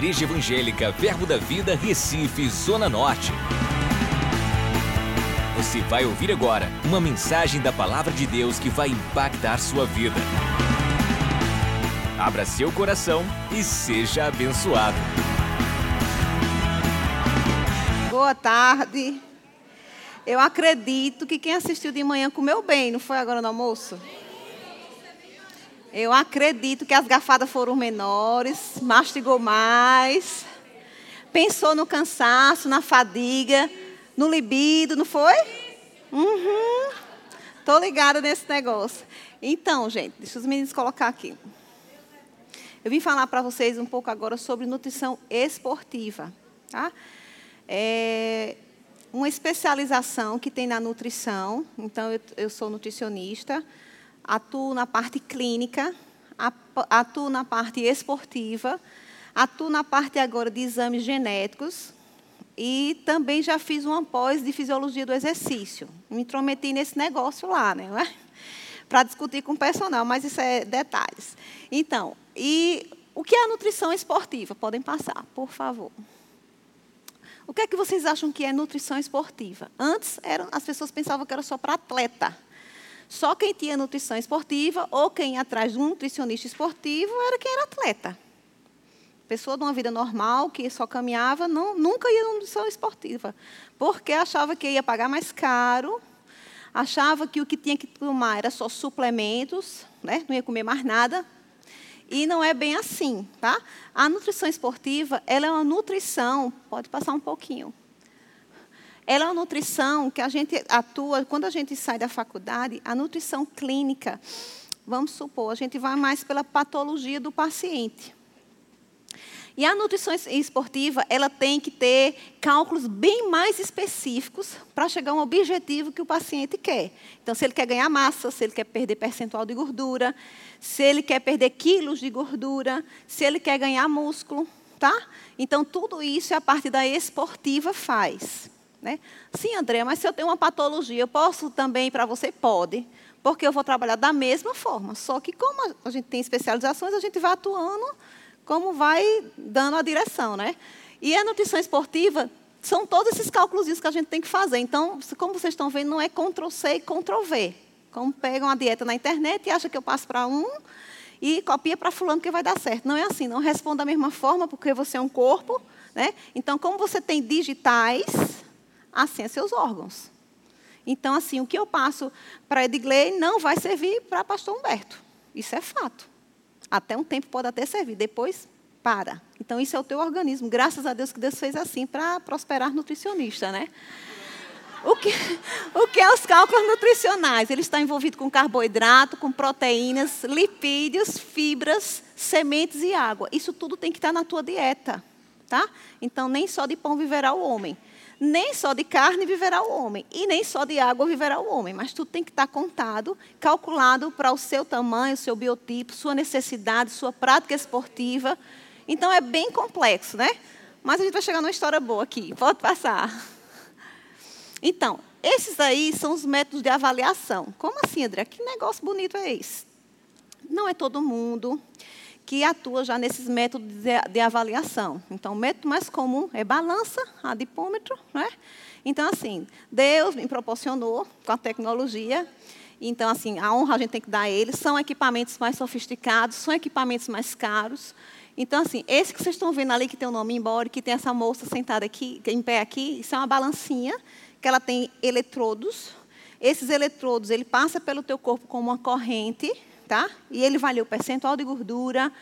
Igreja Evangélica Verbo da Vida, Recife, Zona Norte. Você vai ouvir agora uma mensagem da Palavra de Deus que vai impactar sua vida. Abra seu coração e seja abençoado. Boa tarde. Eu acredito que quem assistiu de manhã comeu bem, não foi agora no almoço? Eu acredito que as garfadas foram menores, mastigou mais, pensou no cansaço, na fadiga, no libido, não foi? Uhum. Tô ligada nesse negócio. Então, gente, deixa os meninos colocar aqui. Eu vim falar para vocês um pouco agora sobre nutrição esportiva, tá? É uma especialização que tem na nutrição. Então, eu, eu sou nutricionista atuo na parte clínica, atuo na parte esportiva, atuo na parte agora de exames genéticos e também já fiz uma pós de fisiologia do exercício. Me intrometi nesse negócio lá, né? Para discutir com o personal, mas isso é detalhes. Então, e o que é a nutrição esportiva? Podem passar, por favor. O que é que vocês acham que é nutrição esportiva? Antes, eram, as pessoas pensavam que era só para atleta. Só quem tinha nutrição esportiva ou quem ia atrás de um nutricionista esportivo era quem era atleta. Pessoa de uma vida normal, que só caminhava, não, nunca ia na nutrição esportiva. Porque achava que ia pagar mais caro, achava que o que tinha que tomar era só suplementos, né? não ia comer mais nada. E não é bem assim, tá? A nutrição esportiva, ela é uma nutrição, pode passar um pouquinho, ela é uma nutrição que a gente atua, quando a gente sai da faculdade, a nutrição clínica, vamos supor, a gente vai mais pela patologia do paciente. E a nutrição esportiva, ela tem que ter cálculos bem mais específicos para chegar a um objetivo que o paciente quer. Então, se ele quer ganhar massa, se ele quer perder percentual de gordura, se ele quer perder quilos de gordura, se ele quer ganhar músculo, tá? Então, tudo isso é a parte da esportiva faz. Né? Sim, André, mas se eu tenho uma patologia, eu posso também para você? Pode, porque eu vou trabalhar da mesma forma. Só que como a gente tem especializações, a gente vai atuando como vai dando a direção. Né? E a nutrição esportiva são todos esses cálculos que a gente tem que fazer. Então, como vocês estão vendo, não é Ctrl-C e Ctrl-V. Como pegam a dieta na internet e acham que eu passo para um e copia para fulano que vai dar certo. Não é assim, não responde da mesma forma, porque você é um corpo. Né? Então, como você tem digitais, assim seus órgãos. Então, assim, o que eu passo para Edgley não vai servir para pastor Humberto. Isso é fato. Até um tempo pode até servir, depois para. Então, isso é o teu organismo. Graças a Deus que Deus fez assim para prosperar nutricionista, né? O que, o que é os cálculos nutricionais? Ele está envolvido com carboidrato, com proteínas, lipídios, fibras, sementes e água. Isso tudo tem que estar na tua dieta, tá? Então, nem só de pão viverá o homem nem só de carne viverá o homem, e nem só de água viverá o homem, mas tudo tem que estar contado, calculado para o seu tamanho, seu biotipo, sua necessidade, sua prática esportiva. Então é bem complexo, né? Mas a gente vai chegar numa história boa aqui, pode passar. Então, esses aí são os métodos de avaliação. Como assim, André? Que negócio bonito é esse? Não é todo mundo que atua já nesses métodos de, avaliação. Então, o método mais comum é balança, adipômetro. Né? Então, assim, Deus me proporcionou com a tecnologia. Então, assim, a honra a gente tem que dar a eles. São equipamentos mais sofisticados, são equipamentos mais caros. Então, assim, esse que vocês estão vendo ali, que tem o nome embora, que tem essa moça sentada aqui, em pé aqui, isso é uma balancinha, que ela tem eletrodos. Esses eletrodos, ele passa pelo teu corpo como uma corrente, tá? E ele ler o percentual de gordura,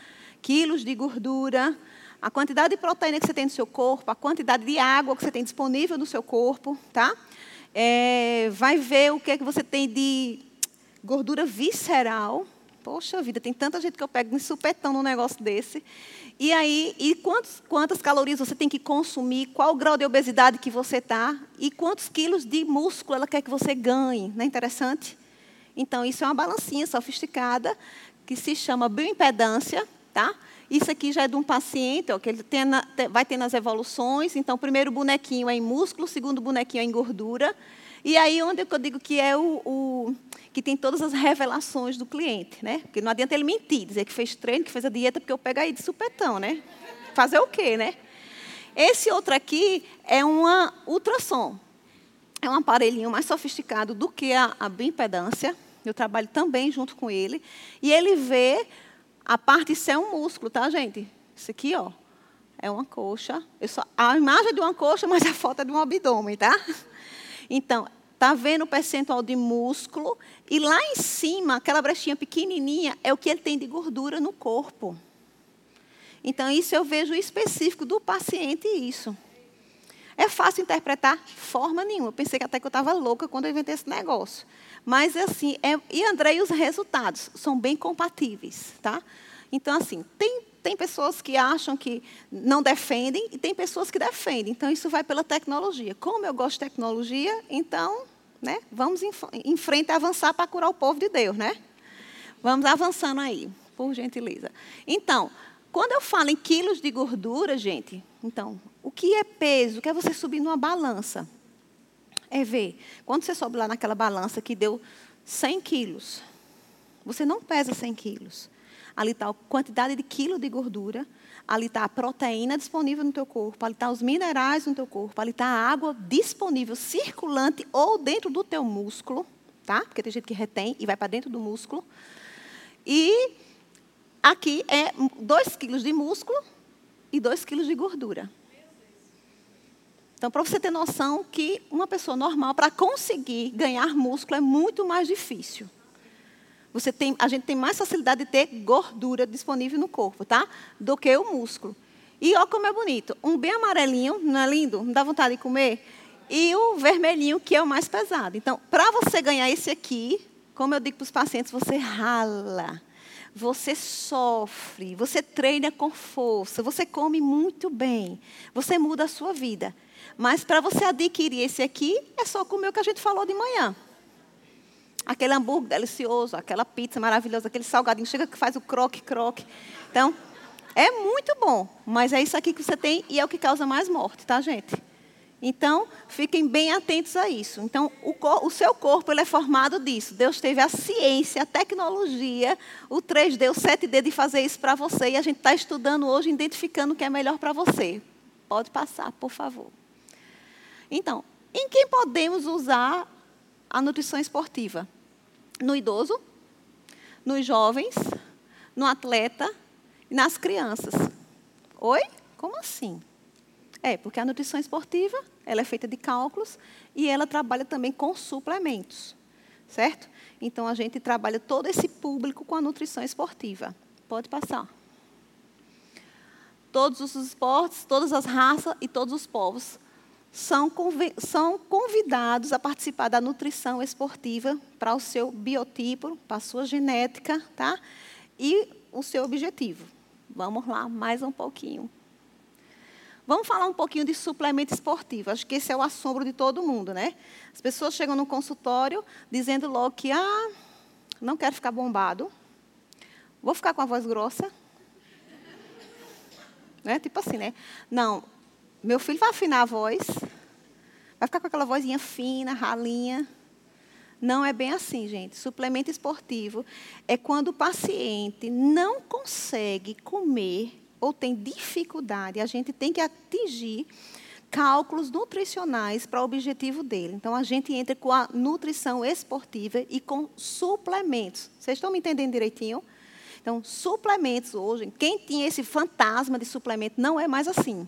quilos de gordura, a quantidade de proteína que você tem no seu corpo, a quantidade de água que você tem disponível no seu corpo, tá? É, vai ver o que é que você tem de gordura visceral. Poxa vida, tem tanta gente que eu pego em supetão num negócio desse. E aí, e quantos, quantas calorias você tem que consumir, qual o grau de obesidade que você está, e quantos quilos de músculo ela quer que você ganhe. Não é interessante? Então, isso é uma balancinha sofisticada que se chama bioimpedância, tá? Isso aqui já é de um paciente, ó, que ele tem na, vai ter nas evoluções. Então, o primeiro bonequinho é em músculo, o segundo bonequinho é em gordura. E aí onde eu digo que é o, o, que tem todas as revelações do cliente, né? Porque não adianta ele mentir, dizer que fez treino, que fez a dieta, porque eu pego aí de supetão, né? fazer o quê, né? Esse outro aqui é uma ultrassom. É um aparelhinho mais sofisticado do que a, a bioimpedância. Eu trabalho também junto com ele. E ele vê a parte isso é um músculo, tá, gente? Isso aqui, ó, é uma coxa. Só, a imagem é de uma coxa, mas a foto é de um abdômen, tá? Então, tá vendo o percentual de músculo e lá em cima, aquela brechinha pequenininha é o que ele tem de gordura no corpo. Então, isso eu vejo específico do paciente isso. É fácil interpretar? Forma nenhuma. Eu pensei que até que eu estava louca quando eu inventei esse negócio. Mas, assim, é, e Andrei, os resultados são bem compatíveis, tá? Então, assim, tem tem pessoas que acham que não defendem e tem pessoas que defendem. Então, isso vai pela tecnologia. Como eu gosto de tecnologia, então, né, vamos em, em frente avançar para curar o povo de Deus, né? Vamos avançando aí, por gentileza. Então, quando eu falo em quilos de gordura, gente, então, o que é peso? O que é você subir numa balança? É ver. Quando você sobe lá naquela balança que deu 100 quilos, você não pesa 100 quilos ali está a quantidade de quilo de gordura, ali está a proteína disponível no teu corpo, ali está os minerais no teu corpo, ali está a água disponível, circulante ou dentro do teu músculo, tá? Porque tem gente que retém e vai para dentro do músculo. E aqui é 2 quilos de músculo e 2 quilos de gordura. Então, para você ter noção que uma pessoa normal, para conseguir ganhar músculo, é muito mais difícil. Você tem, a gente tem mais facilidade de ter gordura disponível no corpo, tá? Do que o músculo. E olha como é bonito. Um bem amarelinho, não é lindo? Não dá vontade de comer? E o vermelhinho, que é o mais pesado. Então, para você ganhar esse aqui, como eu digo para os pacientes, você rala, você sofre, você treina com força, você come muito bem, você muda a sua vida. Mas para você adquirir esse aqui, é só comer o que a gente falou de manhã aquele hambúrguer delicioso, aquela pizza maravilhosa, aquele salgadinho, chega que faz o croque-croque. Então, é muito bom, mas é isso aqui que você tem e é o que causa mais morte, tá, gente? Então, fiquem bem atentos a isso. Então, o, o, seu corpo é formado disso. Deus teve a ciência, a tecnologia, o 3D, o 7D de fazer isso para você. E a gente está estudando hoje, identificando o que é melhor para você. Pode passar, por favor. Então, em quem podemos usar a nutrição esportiva? no idoso, nos jovens, no atleta e nas crianças. Oi? Como assim? É, porque a nutrição esportiva, ela é feita de cálculos e ela trabalha também com suplementos, certo? Então a gente trabalha todo esse público com a nutrição esportiva. Pode passar. Todos os esportes, todas as raças e todos os povos são, são convidados a participar da nutrição esportiva para o seu biotipo, para a sua genética, tá? E o seu objetivo. Vamos lá, mais um pouquinho. Vamos falar um pouquinho de suplemento esportivo. Acho que esse é o assombro de todo mundo, né? As pessoas chegam no consultório dizendo logo que, ah, não quero ficar bombado, vou ficar com a voz grossa. Né? Tipo assim, né? Não, meu filho vai afinar a voz, vai ficar com aquela vozinha fina, ralinha. Não é bem assim, gente. Suplemento esportivo é quando o paciente não consegue comer ou tem dificuldade, a gente tem que atingir cálculos nutricionais para o objetivo dele. Então, a gente entra com a nutrição esportiva e com suplementos. Vocês estão me entendendo direitinho? Então, suplementos hoje, quem tinha esse fantasma de suplemento, não é mais assim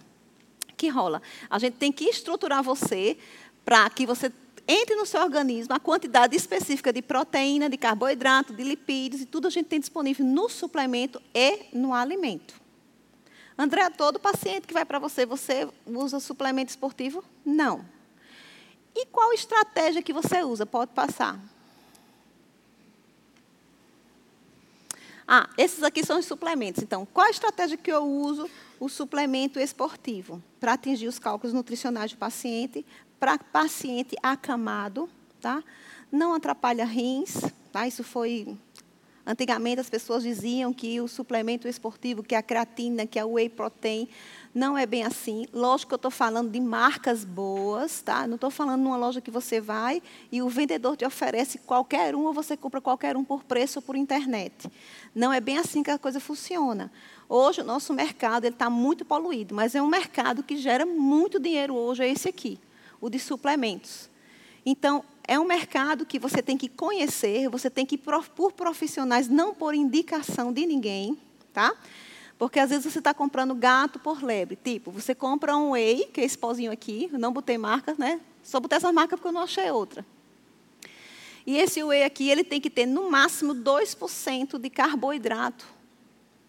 que rola? A gente tem que estruturar você para que você entre no seu organismo a quantidade específica de proteína, de carboidrato, de lipídios e tudo a gente tem disponível no suplemento e no alimento. André, todo paciente que vai para você, você usa suplemento esportivo? Não. E qual estratégia que você usa? Pode passar. Ah, esses aqui são os suplementos. Então, qual a estratégia que eu uso? O suplemento esportivo para atingir os cálculos nutricionais do paciente, para paciente acamado, tá? Não atrapalha rins, tá? Isso foi Antigamente as pessoas diziam que o suplemento esportivo, que a creatina, que a whey protein, não é bem assim. Lógico que eu estou falando de marcas boas, tá? Não estou falando numa loja que você vai e o vendedor te oferece qualquer um ou você compra qualquer um por preço ou por internet. Não é bem assim que a coisa funciona. Hoje o nosso mercado está muito poluído, mas é um mercado que gera muito dinheiro hoje, é esse aqui, o de suplementos. Então, é um mercado que você tem que conhecer, você tem que ir por profissionais, não por indicação de ninguém, tá? Porque às vezes você está comprando gato por lebre. Tipo, você compra um whey, que é esse pozinho aqui, eu não botei marca, né? Só botei essa marca porque eu não achei outra. E esse whey aqui, ele tem que ter no máximo 2% de carboidrato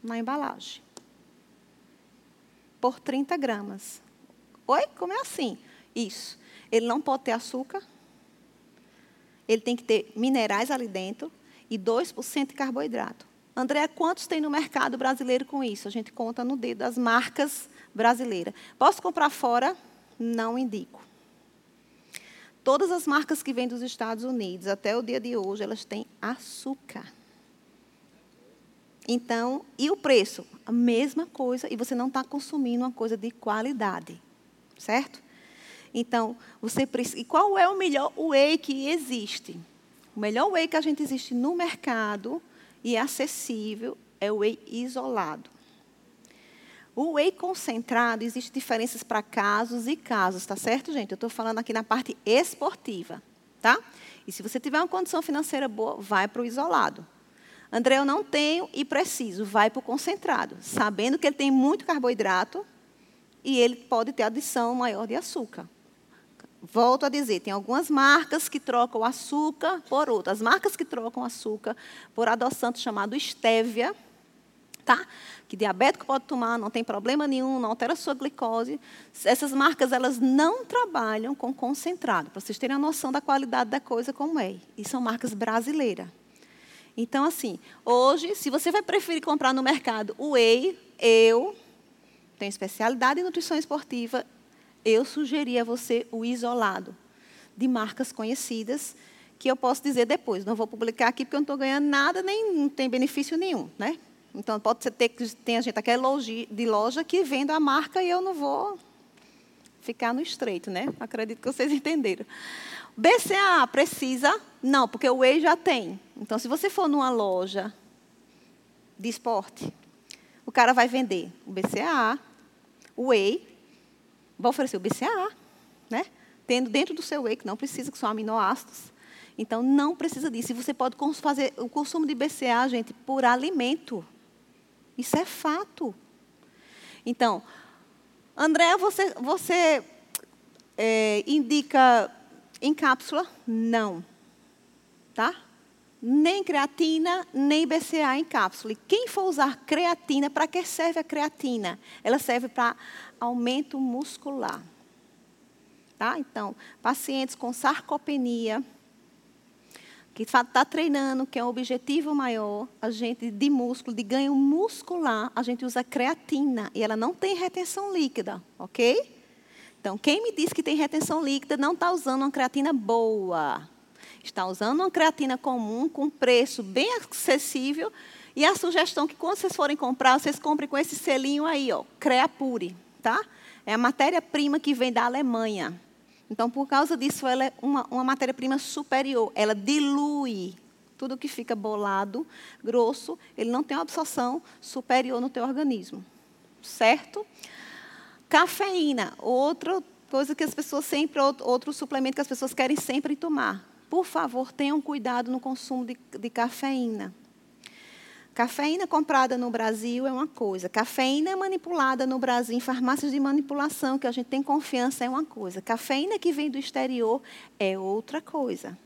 na embalagem. Por 30 gramas. Oi? Como é assim? Isso. Ele não pode ter açúcar. Ele tem que ter minerais ali dentro e 2% de carboidrato. André, quantos tem no mercado brasileiro com isso? A gente conta no dedo as marcas brasileiras. Posso comprar fora? Não indico. Todas as marcas que vêm dos Estados Unidos, até o dia de hoje, elas têm açúcar. Então, e o preço? A mesma coisa, e você não está consumindo uma coisa de qualidade. Certo? Então, você precisa. E qual é o melhor whey que existe? O melhor whey que a gente existe no mercado e acessível é o whey isolado. O whey concentrado, existem diferenças para casos e casos, tá certo, gente? Eu estou falando aqui na parte esportiva, tá? E se você tiver uma condição financeira boa, vai para o isolado. André, eu não tenho e preciso, vai para o concentrado, sabendo que ele tem muito carboidrato e ele pode ter adição maior de açúcar. Volto a dizer, tem algumas marcas que trocam açúcar por outras. As marcas que trocam açúcar por adoçante chamado estévia, tá? Que diabético pode tomar, não tem problema nenhum, não altera a sua glicose. Essas marcas, elas não trabalham com concentrado, para vocês terem a noção da qualidade da coisa como é. E são marcas brasileiras. Então, assim, hoje, se você vai preferir comprar no mercado o whey, eu tenho especialidade em nutrição esportiva, eu sugeri a você o isolado de marcas conhecidas, que eu posso dizer depois. Não vou publicar aqui porque eu não estou ganhando nada, nem não tem benefício nenhum. Né? Então, pode ser que tenha gente aqui de loja que venda a marca e eu não vou ficar no estreito, né? Acredito que vocês entenderam. BCA precisa? Não, porque o Whey já tem. Então, se você for numa loja de esporte, o cara vai vender o BCA, o Whey vai oferecer o BCAA, né? Tendo dentro do seu whey, que não precisa, que são aminoácidos. Então, não precisa disso. E você pode fazer o consumo de BCA, gente, por alimento. Isso é fato. Então, André, você, você é, indica em cápsula? Não. Tá? Nem creatina, nem BCA em cápsula. E quem for usar creatina, para que serve a creatina? Ela serve para aumento muscular. Tá? Então, pacientes com sarcopenia, que está treinando, que é um objetivo maior, a gente de músculo, de ganho muscular, a gente usa creatina e ela não tem retenção líquida, ok? Então, quem me diz que tem retenção líquida não está usando uma creatina boa. Está usando uma creatina comum, com preço bem acessível. E a sugestão que quando vocês forem comprar, vocês comprem com esse selinho aí, ó, Creapure tá? É a matéria-prima que vem da Alemanha. Então, por causa disso, ela é uma, uma matéria-prima superior. Ela dilui tudo que fica bolado, grosso, ele não tem uma absorção superior no teu organismo. Certo? Cafeína, outra coisa que as pessoas sempre, outro suplemento que as pessoas querem sempre tomar. Por favor, tenham cuidado no consumo de, de cafeína. Cafeína comprada no Brasil é uma coisa, cafeína manipulada no Brasil em farmácias de manipulação, que a gente tem confiança, é uma coisa. Cafeína que vem do exterior é outra coisa.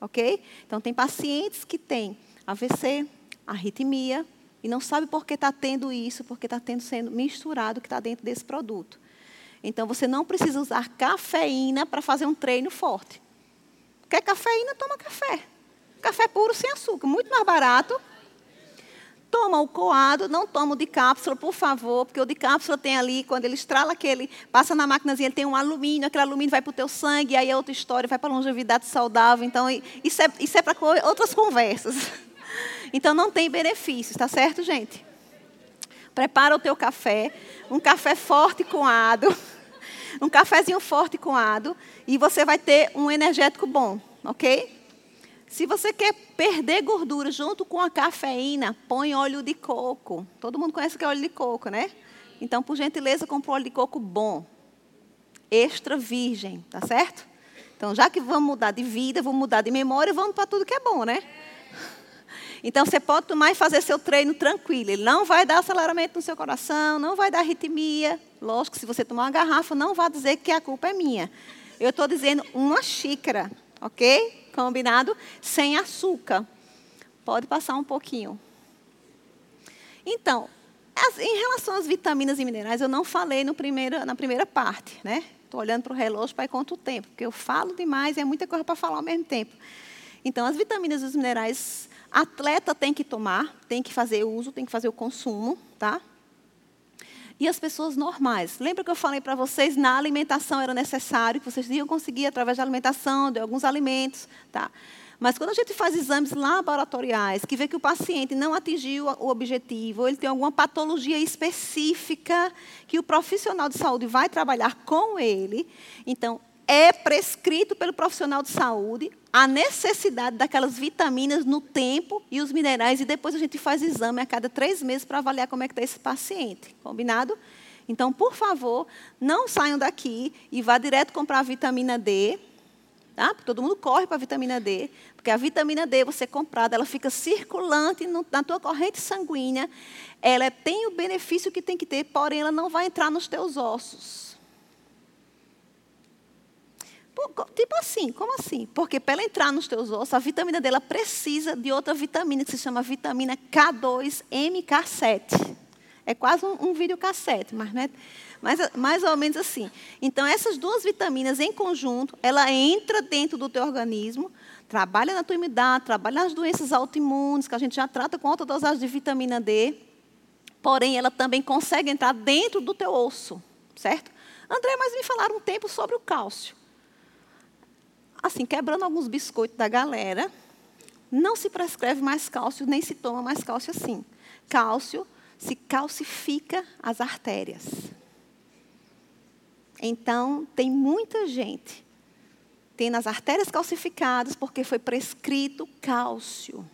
Ok? Então, tem pacientes que têm AVC, arritmia, e não sabe por que está tendo isso, porque está tendo sendo misturado o que está dentro desse produto. Então, você não precisa usar cafeína para fazer um treino forte. Quer cafeína? Toma café. Café puro sem açúcar, muito mais barato Toma o coado, não toma o de cápsula, por favor, porque o de cápsula tem ali, quando ele estrala aquele, passa na máquinazinha, ele tem um alumínio, aquele alumínio vai para o teu sangue, aí é outra história, vai para longevidade saudável. Então, isso é, isso é para outras conversas. Então não tem benefícios, tá certo, gente? Prepara o teu café, um café forte com ado, um cafezinho forte com ado, e você vai ter um energético bom, ok? Se você quer perder gordura junto com a cafeína, põe óleo de coco. Todo mundo conhece que é óleo de coco, né? Então, por gentileza, compre um óleo de coco bom, extra virgem, tá certo? Então, já que vamos mudar de vida, vamos mudar de memória, vamos para tudo que é bom, né? Então você pode tomar e fazer seu treino tranquilo. Ele não vai dar aceleramento no seu coração, não vai dar arritmia. Lógico, se você tomar uma garrafa, não vá dizer que a culpa é minha. Eu estou dizendo uma xícara, ok? Combinado? Sem açúcar. Pode passar um pouquinho. Então, as, em relação às vitaminas e minerais, eu não falei no primeiro, na primeira parte, né? Estou olhando para o relógio para quanto tempo, porque eu falo demais e é muita coisa para falar ao mesmo tempo. Então, as vitaminas e os minerais Atleta tem que tomar, tem que fazer uso, tem que fazer o consumo, tá? E as pessoas normais. Lembra que eu falei para vocês, na alimentação era necessário, que vocês iam conseguir através da alimentação, de alguns alimentos, tá? Mas quando a gente faz exames laboratoriais, que vê que o paciente não atingiu o objetivo, ou ele tem alguma patologia específica que o profissional de saúde vai trabalhar com ele, então é prescrito pelo profissional de saúde a necessidade daquelas vitaminas no tempo e os minerais, e depois a gente faz exame a cada três meses para avaliar como é que está esse paciente. Combinado? Então, por favor, não saiam daqui e vá direto comprar a vitamina D. Tá? Porque todo mundo corre para a vitamina D, porque a vitamina D, você comprada, ela fica circulante no, na tua corrente sanguínea, ela tem o benefício que tem que ter, porém ela não vai entrar nos teus ossos. Tipo assim, como assim? Porque para ela entrar nos teus ossos, a vitamina dela precisa de outra vitamina que se chama vitamina K2MK7. É quase um, um videocassete, mas né, mais, mais ou menos assim. Então, essas duas vitaminas em conjunto, ela entra dentro do teu organismo, trabalha na tua imunidade, trabalha nas doenças autoimunes, que a gente já trata com alta dosagem de vitamina D, porém, ela também consegue entrar dentro do teu osso, certo? André, mas me falaram um tempo sobre o cálcio assim, quebrando alguns biscoitos da galera, não se prescreve mais cálcio, nem se toma mais cálcio assim. Cálcio se calcifica as artérias. Então, tem muita gente tendo as artérias calcificadas porque foi prescrito cálcio.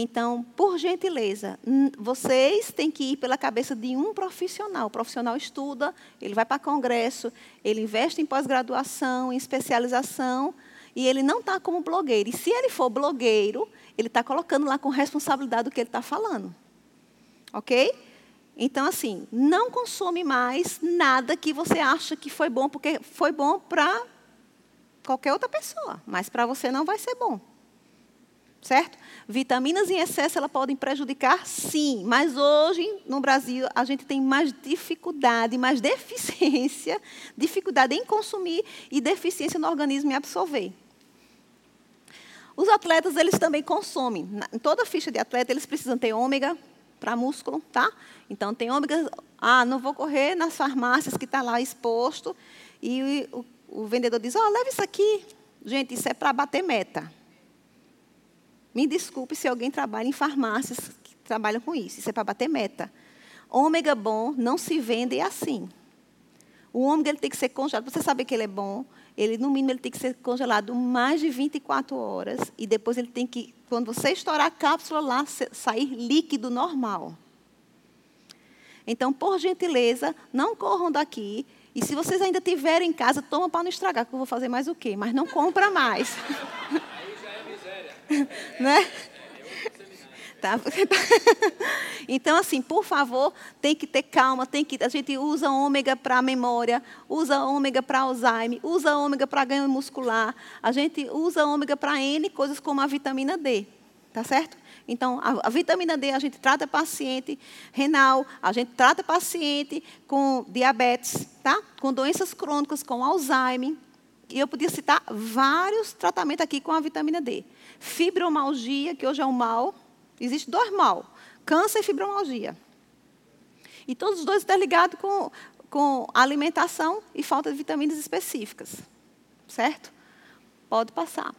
Então, por gentileza, vocês têm que ir pela cabeça de um profissional. O profissional estuda, ele vai para congresso, ele investe em pós-graduação, em especialização, e ele não está como blogueiro. E se ele for blogueiro, ele está colocando lá com responsabilidade o que ele está falando. Ok? Então, assim, não consome mais nada que você acha que foi bom, porque foi bom para qualquer outra pessoa, mas para você não vai ser bom. Certo? Vitaminas em excesso elas podem prejudicar, sim, mas hoje no Brasil a gente tem mais dificuldade, mais deficiência, dificuldade em consumir e deficiência no organismo em absorver. Os atletas eles também consomem. Em toda ficha de atleta eles precisam ter ômega para músculo, tá? Então tem ômega. Ah, não vou correr nas farmácias que está lá exposto e o, o vendedor diz: ó, oh, leva isso aqui. Gente, isso é para bater meta. Me desculpe se alguém trabalha em farmácias que trabalham com isso. Isso é para bater meta. Ômega bom não se vende assim. O ômega ele tem que ser congelado. Você sabe que ele é bom. Ele, no mínimo, ele tem que ser congelado mais de 24 horas. E depois ele tem que, quando você estourar a cápsula lá, sair líquido normal. Então, por gentileza, não corram daqui. E se vocês ainda tiverem em casa, toma para não estragar, que eu vou fazer mais o quê? Mas não compra mais. né? Tá? Então, assim, por favor, tem que ter calma, tem que, a gente usa ômega para memória, usa ômega para Alzheimer, usa ômega para ganho muscular, a gente usa ômega para N coisas como a vitamina D, tá certo? Então, a, a, vitamina D a gente trata paciente renal, a gente trata paciente com diabetes, tá? Com doenças crônicas, com Alzheimer. E eu podia citar vários tratamentos aqui com a vitamina D. Fibromalgia, que hoje é um mal. Existe dois mal: câncer e fibromalgia. E todos os dois estão ligados com, com alimentação e falta de vitaminas específicas. Certo? Pode passar.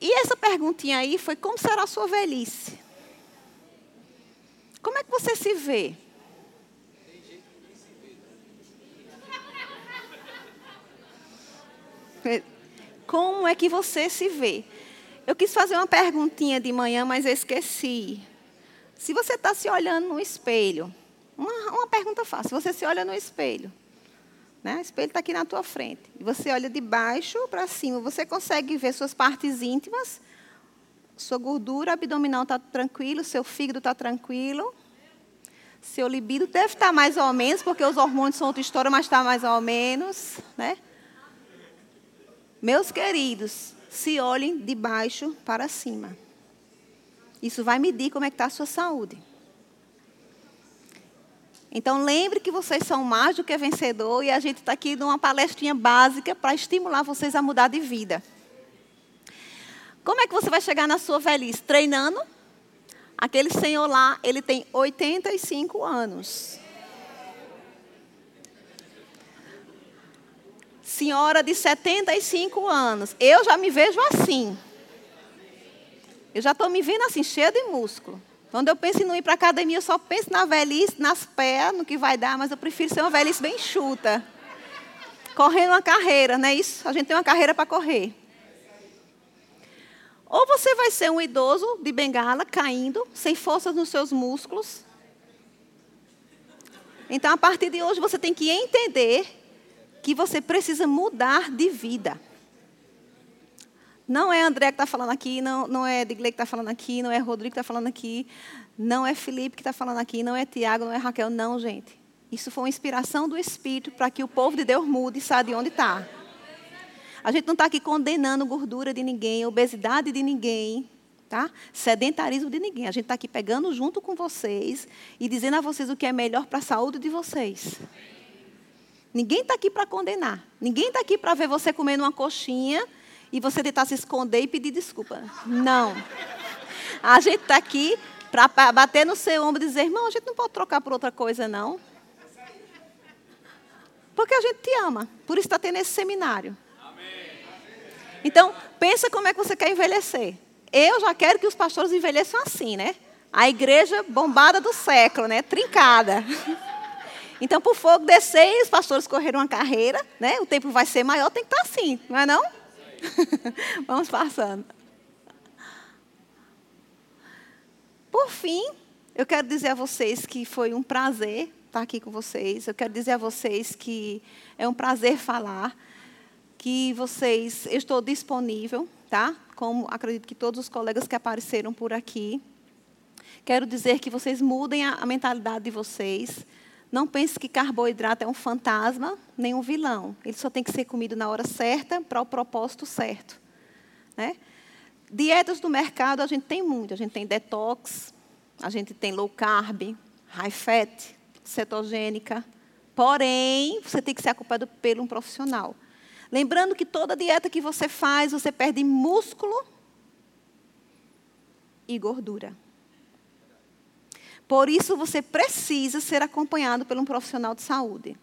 E essa perguntinha aí foi: como será a sua velhice? Como é que você se vê? Como é que você se vê? Eu quis fazer uma perguntinha de manhã, mas esqueci. Se você está se olhando no espelho, uma, uma pergunta fácil. Você se olha no espelho, né? o espelho está aqui na tua frente. E você olha de baixo para cima. Você consegue ver suas partes íntimas? Sua gordura abdominal está tranquilo, seu fígado está tranquilo. Seu libido deve estar tá mais ou menos, porque os hormônios são outra história, mas está mais ou menos. Né? Meus queridos, se olhem de baixo para cima. Isso vai medir como é que está a sua saúde. Então lembre que vocês são mais do que vencedor e a gente está aqui numa palestrinha básica para estimular vocês a mudar de vida. Como é que você vai chegar na sua velhice? Treinando. Aquele senhor lá, ele tem 85 anos. Senhora de 75 anos. Eu já me vejo assim. Eu já estou me vendo assim, cheia de músculo. Quando eu penso em não ir para a academia, eu só penso na velhice, nas pernas, no que vai dar, mas eu prefiro ser uma velhice bem chuta. Correndo uma carreira, não é isso? A gente tem uma carreira para correr. Ou você vai ser um idoso de bengala, caindo, sem forças nos seus músculos. Então, a partir de hoje, você tem que entender que você precisa mudar de vida. Não é André que está falando aqui, não, não é Digley que está falando aqui, não é Rodrigo que está falando aqui, não é Felipe que está falando aqui, não é Tiago, não é Raquel, não, gente. Isso foi uma inspiração do Espírito para que o povo de Deus mude e saiba de onde está. A gente não está aqui condenando gordura de ninguém, obesidade de ninguém, tá? sedentarismo de ninguém. A gente está aqui pegando junto com vocês e dizendo a vocês o que é melhor para a saúde de vocês. Ninguém está aqui para condenar. Ninguém está aqui para ver você comendo uma coxinha e você tentar se esconder e pedir desculpa. Não. A gente está aqui para bater no seu ombro e dizer, irmão, a gente não pode trocar por outra coisa, não. Porque a gente te ama. Por isso está tendo esse seminário. Então, pensa como é que você quer envelhecer. Eu já quero que os pastores envelheçam assim, né? A igreja bombada do século, né? Trincada. Então, por fogo descer, os pastores correram uma carreira, né? O tempo vai ser maior, tem que estar assim, não é não? Vamos passando. Por fim, eu quero dizer a vocês que foi um prazer estar aqui com vocês. Eu quero dizer a vocês que é um prazer falar, que vocês, eu estou disponível, tá? Como acredito que todos os colegas que apareceram por aqui. Quero dizer que vocês mudem a, a mentalidade de vocês. Não pense que carboidrato é um fantasma, nem um vilão. Ele só tem que ser comido na hora certa, para o propósito certo. Né? Dietas do mercado a gente tem muito. A gente tem detox, a gente tem low carb, high fat, cetogênica. Porém, você tem que ser acompanhado por um profissional. Lembrando que toda dieta que você faz, você perde músculo e gordura. Por isso, você precisa ser acompanhado por um profissional de saúde.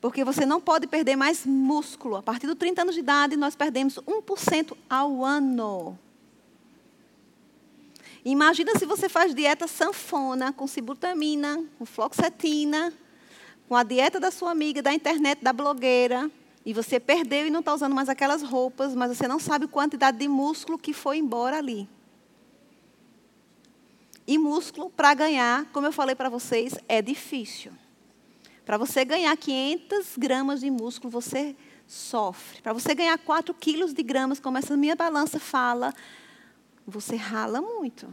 Porque você não pode perder mais músculo. A partir dos 30 anos de idade, nós perdemos 1% ao ano. Imagina se você faz dieta sanfona, com sibutamina, com floxetina, com a dieta da sua amiga, da internet, da blogueira, e você perdeu e não está usando mais aquelas roupas, mas você não sabe a quantidade de músculo que foi embora ali. E músculo, para ganhar, como eu falei para vocês, é difícil. Para você ganhar 500 gramas de músculo, você sofre. Para você ganhar 4 quilos de gramas, como essa minha balança fala, você rala muito.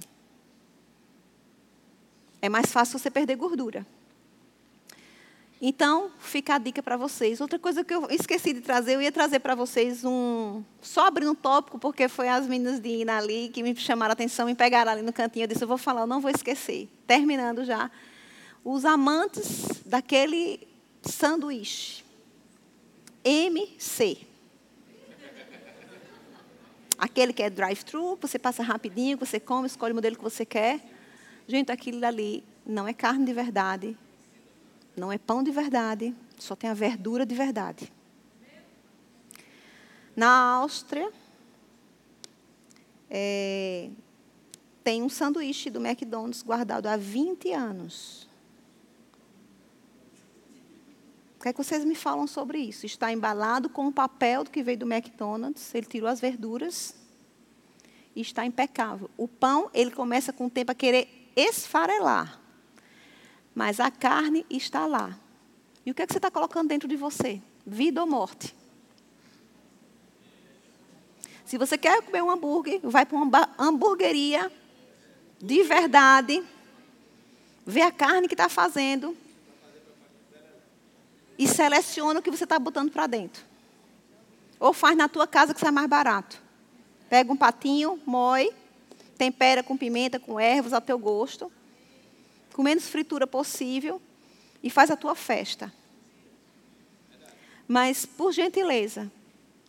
É mais fácil você perder gordura. Então, fica a dica para vocês. Outra coisa que eu esqueci de trazer, eu ia trazer para vocês um. Só abrindo um tópico, porque foi as meninas de Ina ali que me chamaram a atenção, me pegaram ali no cantinho. Eu disse: eu vou falar, eu não vou esquecer. Terminando já. Os amantes daquele sanduíche. MC. Aquele que é drive-thru, você passa rapidinho, você come, escolhe o modelo que você quer. Gente, aquilo ali não é carne de verdade, não é pão de verdade, só tem a verdura de verdade. Na Áustria, é, tem um sanduíche do McDonald's guardado há 20 anos. O que é que vocês me falam sobre isso? Está embalado com o papel que veio do McDonald's, ele tirou as verduras e está impecável. O pão, ele começa com o tempo a querer esfarelar, mas a carne está lá. E o que é que você está colocando dentro de você? Vida ou morte? Se você quer comer um hambúrguer, vai para uma hamburgueria de verdade, vê a carne que está fazendo e seleciona o que você está botando para dentro. Ou faz na tua casa que sai mais barato. Pega um patinho, moe, tempera com pimenta, com ervas ao teu gosto, com menos fritura possível e faz a tua festa. Mas, por gentileza,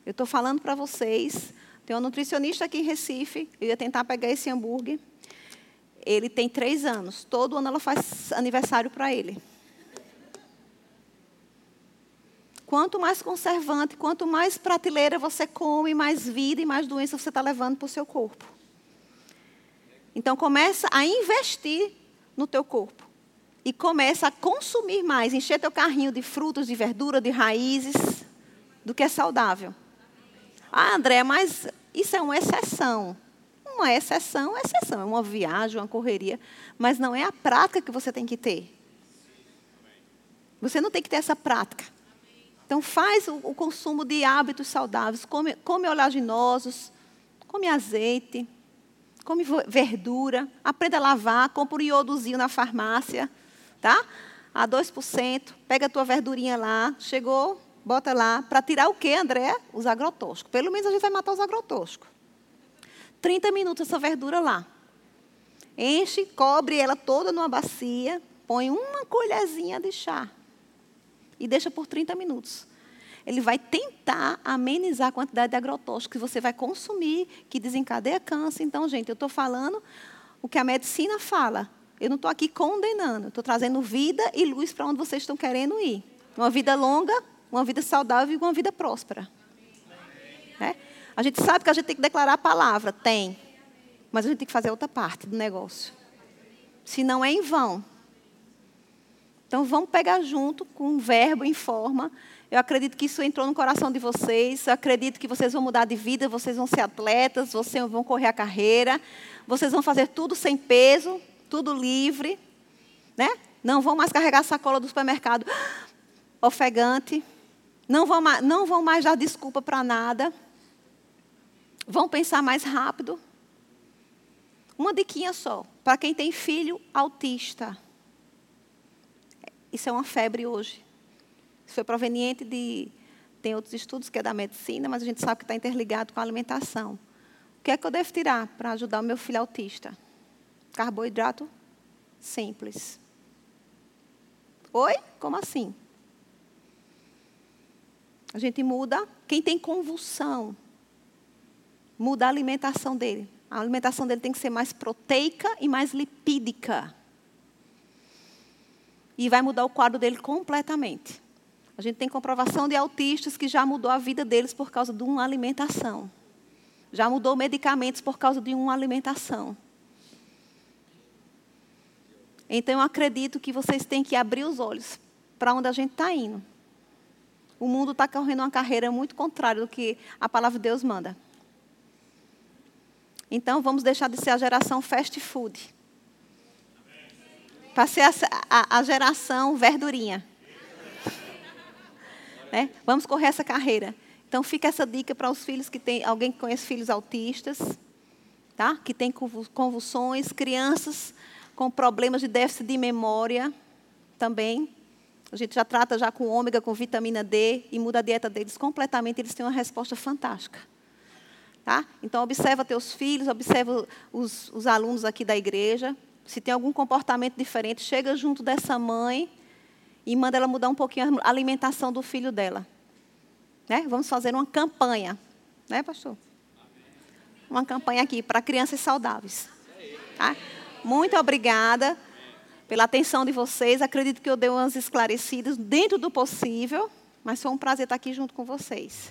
eu estou falando para vocês, tem um nutricionista aqui em Recife, eu ia tentar pegar esse hambúrguer. Ele tem três anos, todo ano ela faz aniversário para ele. Quanto mais conservante, quanto mais prateleira você come, mais vida e mais doença você está levando para o seu corpo. Então começa a investir no teu corpo. E começa a consumir mais, encher teu carrinho de frutas, de verdura, de raízes, do que é saudável. Ah, André, mas isso é uma exceção. Uma exceção exceção, é uma viagem, uma correria, mas não é a prática que você tem que ter. Você não tem que ter essa prática. Então, faz o, o consumo de hábitos saudáveis. Come, come oleaginosos, come azeite, come verdura. Aprenda a lavar, compra um iodozinho na farmácia, tá? A 2%. Pega a tua verdurinha lá. Chegou, bota lá. Para tirar o quê, André? Os agrotóxicos. Pelo menos a gente vai matar os agrotóxicos. 30 minutos essa verdura lá. Enche, cobre ela toda numa bacia. Põe uma colherzinha de chá e deixa por 30 minutos. Ele vai tentar amenizar a quantidade de agrotóxicos que você vai consumir, que desencadeia câncer. Então, gente, eu estou falando o que a medicina fala. Eu não estou aqui condenando, estou trazendo vida e luz para onde vocês estão querendo ir. Uma vida longa, uma vida saudável e uma vida próspera. É? A gente sabe que a gente tem que declarar a palavra, tem. Mas a gente tem que fazer outra parte do negócio. Se não é em vão. Então vamos pegar junto com um verbo em forma. Eu acredito que isso entrou no coração de vocês. Eu acredito que vocês vão mudar de vida, vocês vão ser atletas, vocês vão correr a carreira, vocês vão fazer tudo sem peso, tudo livre, né? Não vão mais carregar a sacola do supermercado ofegante. Não vão, não vão mais dar desculpa para nada. Vão pensar mais rápido. Uma diquinha só, para quem tem filho autista. Isso é uma febre hoje. Foi proveniente de. Tem outros estudos que é da medicina, mas a gente sabe que está interligado com a alimentação. O que é que eu devo tirar para ajudar o meu filho autista? Carboidrato simples. Oi? Como assim? A gente muda. Quem tem convulsão, muda a alimentação dele. A alimentação dele tem que ser mais proteica e mais lipídica e vai mudar o quadro dele completamente. A gente tem comprovação de autistas que já mudou a vida deles por causa de uma alimentação. Já mudou medicamentos por causa de uma alimentação. Então eu acredito que vocês têm que abrir os olhos para onde a gente está indo. O mundo está correndo uma carreira muito contrária do que a palavra de Deus manda. Então vamos deixar de ser a geração fast food para ser a, a, a, geração verdurinha. Né? Vamos correr essa carreira. Então fica essa dica para os filhos que tem alguém que conhece filhos autistas, tá? Que tem convulsões, crianças com problemas de déficit de memória também. A gente já trata já com ômega, com vitamina D e muda a dieta deles completamente, eles têm uma resposta fantástica. Tá? Então observa teus filhos, observa os, os alunos aqui da igreja, se tem algum comportamento diferente, chega junto dessa mãe e manda ela mudar um pouquinho a alimentação do filho dela. Né? Vamos fazer uma campanha, né, pastor? Uma campanha aqui para crianças saudáveis. Tá? Muito obrigada pela atenção de vocês. Acredito que eu dei umas esclarecidas dentro do possível, mas foi um prazer estar aqui junto com vocês.